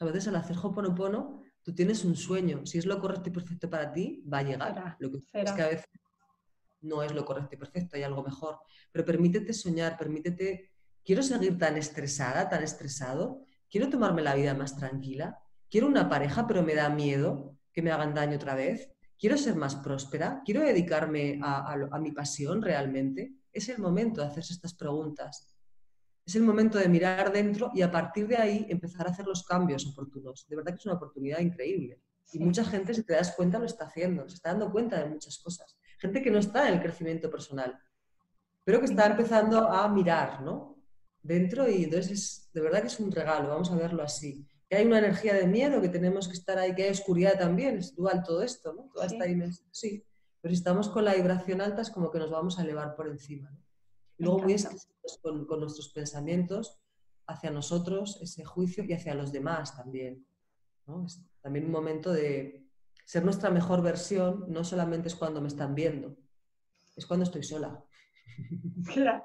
a veces al hacer Hoponopono, tú tienes un sueño. Si es lo correcto y perfecto para ti, va a llegar. Lo que es que a veces no es lo correcto y perfecto, hay algo mejor. Pero permítete soñar, permítete, quiero seguir tan estresada, tan estresado, quiero tomarme la vida más tranquila, quiero una pareja, pero me da miedo que me hagan daño otra vez, quiero ser más próspera, quiero dedicarme a, a mi pasión realmente. Es el momento de hacerse estas preguntas. Es el momento de mirar dentro y a partir de ahí empezar a hacer los cambios oportunos. De verdad que es una oportunidad increíble. Y mucha gente, si te das cuenta, lo está haciendo, se está dando cuenta de muchas cosas gente que no está en el crecimiento personal, pero que está empezando a mirar, ¿no? Dentro y entonces de verdad que es un regalo, vamos a verlo así. Que hay una energía de miedo, que tenemos que estar ahí, que hay oscuridad también, es dual todo esto, ¿no? Toda esta dimensión, sí. Pero si estamos con la vibración alta es como que nos vamos a elevar por encima. Y luego muy exquisitos con, con nuestros pensamientos hacia nosotros, ese juicio y hacia los demás también. ¿no? Es también un momento de, ser nuestra mejor versión no solamente es cuando me están viendo, es cuando estoy sola.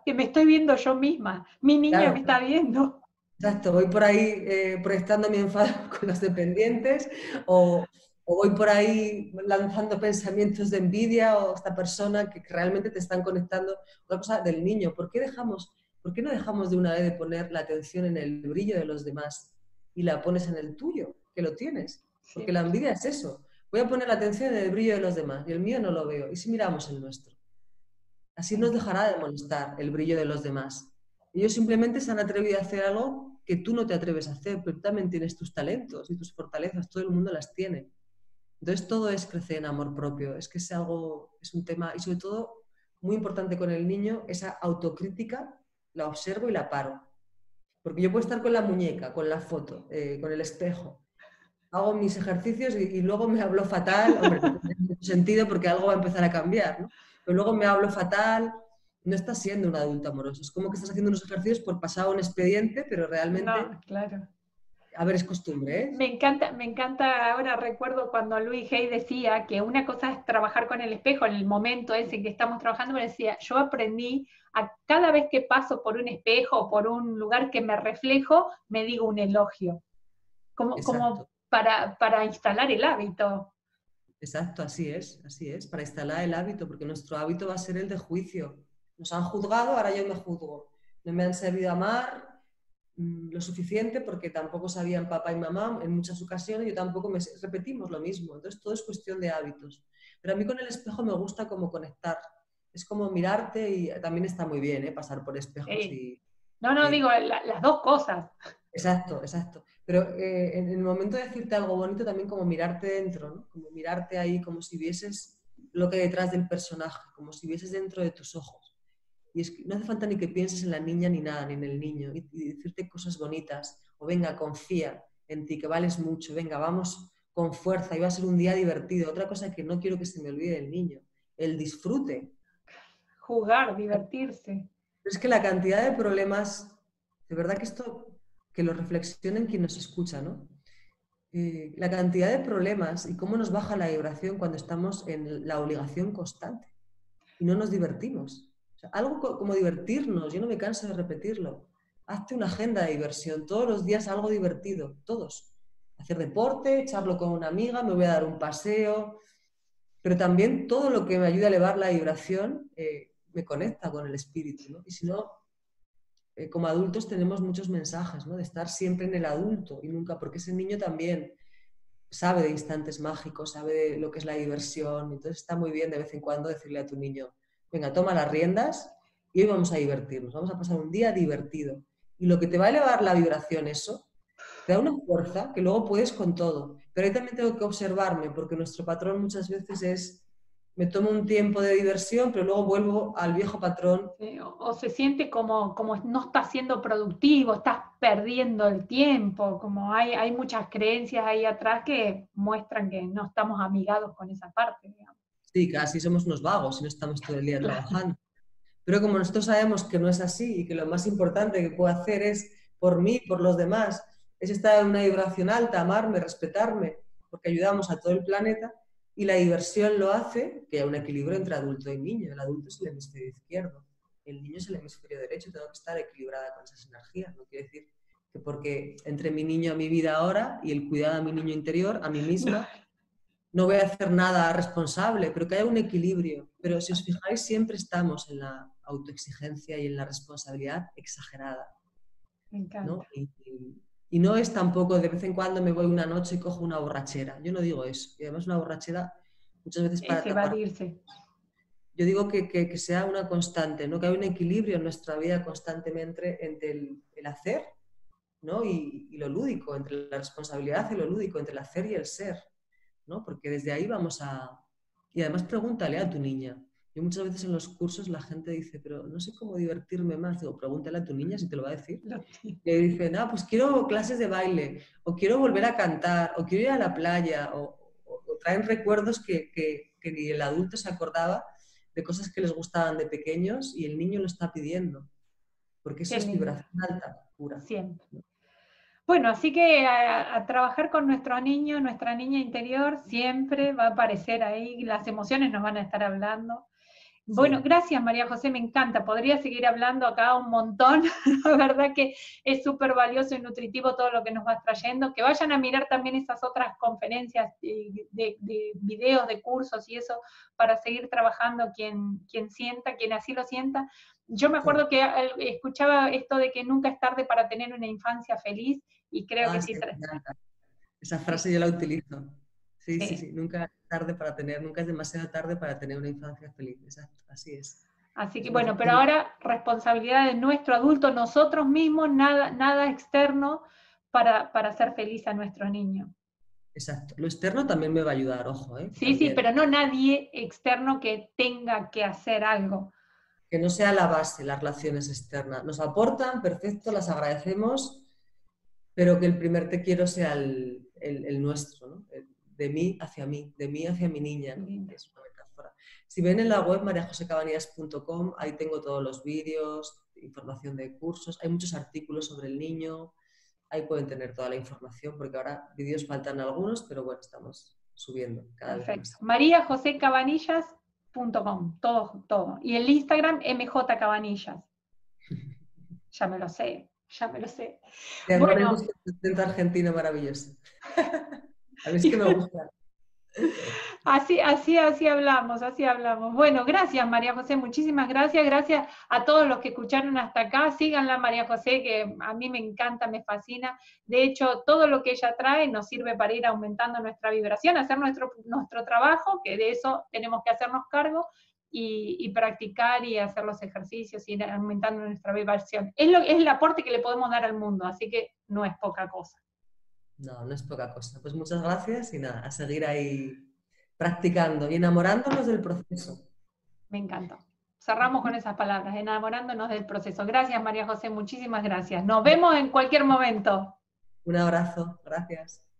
que me estoy viendo yo misma, mi niña me está viendo. Exacto, voy por ahí eh, proyectando mi enfado [laughs] con los dependientes o, voy por ahí lanzando pensamientos de envidia o esta persona que, realmente te están conectando. Otra cosa del niño, ¿por qué, dejamos, ¿por qué no dejamos de una vez de poner la atención en el brillo de los demás y la pones en el tuyo, que lo tienes? Porque la envidia es eso. Voy a poner la atención en el brillo de los demás y el mío no lo veo. ¿Y si miramos el nuestro? Así nos dejará de molestar el brillo de los demás. Ellos simplemente se han atrevido a hacer algo que tú no te atreves a hacer, pero tú también tienes tus talentos y tus fortalezas, todo el mundo las tiene. Entonces todo es crecer en amor propio, es que es algo, es un tema, y sobre todo, muy importante con el niño, esa autocrítica, la observo y la paro. Porque yo puedo estar con la muñeca, con la foto, eh, con el espejo, hago mis ejercicios y, luego me hablo fatal, hombre, en sentido porque algo va a empezar a cambiar, ¿no? Pero luego me hablo fatal, no estás siendo un adulto amoroso, es como que estás haciendo unos ejercicios por pasar un expediente, pero realmente... claro. A ver, es costumbre, ¿eh? Me encanta, me encanta, ahora recuerdo cuando Luis Hay decía que una cosa es trabajar con el espejo en el momento ese que estamos trabajando, me decía, yo aprendí a cada vez que paso por un espejo o por un lugar que me reflejo, me digo un elogio, como, como para, para instalar el hábito. Exacto, así es, así es, para instalar el hábito, porque nuestro hábito va a ser el de juicio. Nos han juzgado, ahora yo me juzgo. No me han sabido amar, lo suficiente porque tampoco sabían papá y mamá en muchas ocasiones, yo tampoco me repetimos lo mismo. Entonces todo es cuestión de hábitos. Pero a mí con el espejo me gusta como conectar. Es como mirarte y también está muy bien ¿eh? pasar por espejos. Y, no, no, digo las dos cosas. Exacto, exacto. Pero eh, en el momento de decirte algo bonito también como mirarte dentro, ¿no? Como mirarte ahí como si vieses lo que hay detrás del personaje, como si vieses dentro de tus ojos. Y es que no hace falta ni que pienses en la niña ni nada, ni en el niño, y, decirte cosas bonitas, o venga, confía en ti, que vales mucho, venga, vamos con fuerza, y va a ser un día divertido. Otra cosa que no quiero que se me olvide del niño, el disfrute. Jugar, divertirse. es que la cantidad de problemas, de verdad que esto, que lo reflexionen quien nos escucha, ¿no? Eh, la cantidad de problemas y cómo nos baja la vibración cuando estamos en la obligación constante y no nos divertimos algo como divertirnos, yo no me canso de repetirlo. Hazte una agenda de diversión, todos los días algo divertido, todos. Hacer deporte, echarlo con una amiga, me voy a dar un paseo, pero también todo lo que me ayuda a elevar la vibración eh, me conecta con el espíritu. Y si no, eh, como adultos tenemos muchos mensajes, ¿no? de estar siempre en el adulto y nunca, porque ese niño también sabe de instantes mágicos, sabe de lo que es la diversión, entonces está muy bien de vez en cuando decirle a tu niño, venga, toma las riendas y hoy vamos a divertirnos, vamos a pasar un día divertido. Y lo que te va a elevar la vibración, eso, te da una fuerza que luego puedes con todo. Pero ahí también tengo que observarme, porque nuestro patrón muchas veces es, me tomo un tiempo de diversión, pero luego vuelvo al viejo patrón. o, se siente como, como no estás siendo productivo, estás perdiendo el tiempo, como hay, hay muchas creencias ahí atrás que muestran que no estamos amigados con esa parte. Digamos. Sí, casi somos unos vagos y no estamos todo el día trabajando. Pero como nosotros sabemos que no es así y que lo más importante que puedo hacer es por mí, por los demás, es estar en una vibración alta, amarme, respetarme, porque ayudamos a todo el planeta y la diversión lo hace que haya un equilibrio entre adulto y niño. El adulto es el hemisferio izquierdo, el niño es el hemisferio derecho, tengo que estar equilibrada con esas energías. No quiere decir que porque entre mi niño a mi vida ahora y el cuidado a mi niño interior, a mí misma, no [laughs] voy a hacer nada responsable, pero que haya un equilibrio. Pero si os fijáis, siempre estamos en la autoexigencia y en la responsabilidad exagerada. Me encanta. Y, no es tampoco de vez en cuando me voy una noche y cojo una borrachera. Yo no digo eso. Y además una borrachera muchas veces para... evadirse. Yo digo que, sea una constante, ¿no? que haya un equilibrio en nuestra vida constantemente entre el, hacer ¿no? y, y lo lúdico, entre la responsabilidad y lo lúdico, entre el hacer y el ser. ¿No? Porque desde ahí vamos a... Y además pregúntale a tu niña. Yo muchas veces en los cursos la gente dice, pero no sé cómo divertirme más. Digo, pregúntale a tu niña si te lo va a decir. [laughs] Le dice, no, pues quiero clases de baile, o quiero volver a cantar, o quiero ir a la playa, o, traen recuerdos que, que, ni el adulto se acordaba de cosas que les gustaban de pequeños y el niño lo está pidiendo. Porque eso es vibración alta, pura. Siempre. Bueno, así que a, trabajar con nuestro niño, nuestra niña interior, siempre va a aparecer ahí, las emociones nos van a estar hablando. Bueno, gracias María José, me encanta. Podría seguir hablando acá un montón. [laughs] La verdad que es súper valioso y nutritivo todo lo que nos vas trayendo. Que vayan a mirar también esas otras conferencias de, de, videos, de cursos y eso para seguir trabajando quien, quien sienta, quien así lo sienta. Yo me acuerdo que eh, escuchaba esto de que nunca es tarde para tener una infancia feliz y creo que ah, sí. Esa frase yo la utilizo. Sí, sí, sí, nunca es tarde para tener, nunca es demasiado tarde para tener una infancia feliz. Exacto, así es. Así que bueno, pero ahora responsabilidad de nuestro adulto, nosotros mismos, nada, nada externo para, para hacer feliz a nuestro niño. Exacto. Lo externo también me va a ayudar, ojo. ¿eh? Sí, sí, pero no nadie externo que tenga que hacer algo que no sea la base las relaciones externas. Nos aportan, perfecto, las agradecemos, pero que el primer te quiero sea el, nuestro, ¿no? de mí hacia mí, de mí hacia mi niña. Es una metáfora. Si ven en la web mariajosecabanillas.com, ahí tengo todos los vídeos, información de cursos, hay muchos artículos sobre el niño, ahí pueden tener toda la información, porque ahora vídeos faltan algunos, pero bueno, estamos subiendo cada Perfecto. vez más. mariajosecabanillas.com, todo, todo. Y el Instagram, MJ Cabanillas. [laughs] Ya me lo sé, ya me lo sé. Te Bueno. tu acento argentino maravilloso. A mí es que me gusta. [laughs] Así, así, así hablamos, así hablamos. Bueno, gracias María José, muchísimas gracias. Gracias a todos los que escucharon hasta acá. Síganla María José, que a mí me encanta, me fascina. De hecho, todo lo que ella trae nos sirve para ir aumentando nuestra vibración, hacer nuestro, nuestro trabajo, que de eso tenemos que hacernos cargo, y, y practicar y hacer los ejercicios y ir aumentando nuestra vibración. Es, lo, es el aporte que le podemos dar al mundo, así que no es poca cosa. No, no es poca cosa. Pues muchas gracias y nada, a seguir ahí practicando y enamorándonos del proceso. Me encanta. Cerramos con esas palabras, enamorándonos del proceso. Gracias, María José, muchísimas gracias. Nos vemos en cualquier momento. Un abrazo, gracias.